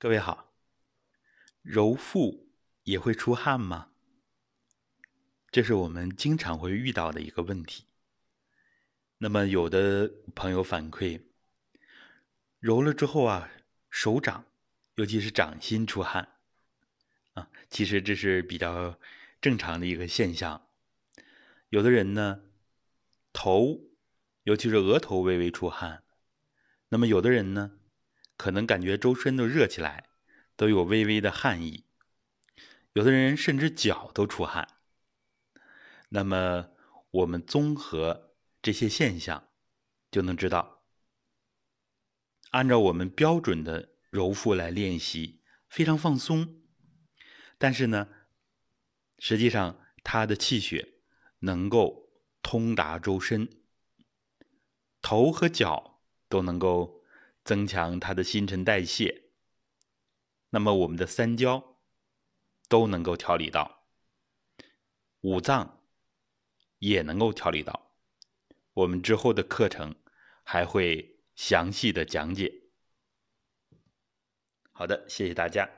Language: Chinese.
各位好，揉腹也会出汗吗？这是我们经常会遇到的一个问题。那么，有的朋友反馈，揉了之后啊，手掌，尤其是掌心出汗啊，其实这是比较正常的一个现象。有的人呢，头，尤其是额头微微出汗，那么有的人呢。可能感觉周身都热起来，都有微微的汗意。有的人甚至脚都出汗。那么我们综合这些现象，就能知道，按照我们标准的揉腹来练习，非常放松。但是呢，实际上他的气血能够通达周身，头和脚都能够。增强它的新陈代谢，那么我们的三焦都能够调理到，五脏也能够调理到。我们之后的课程还会详细的讲解。好的，谢谢大家。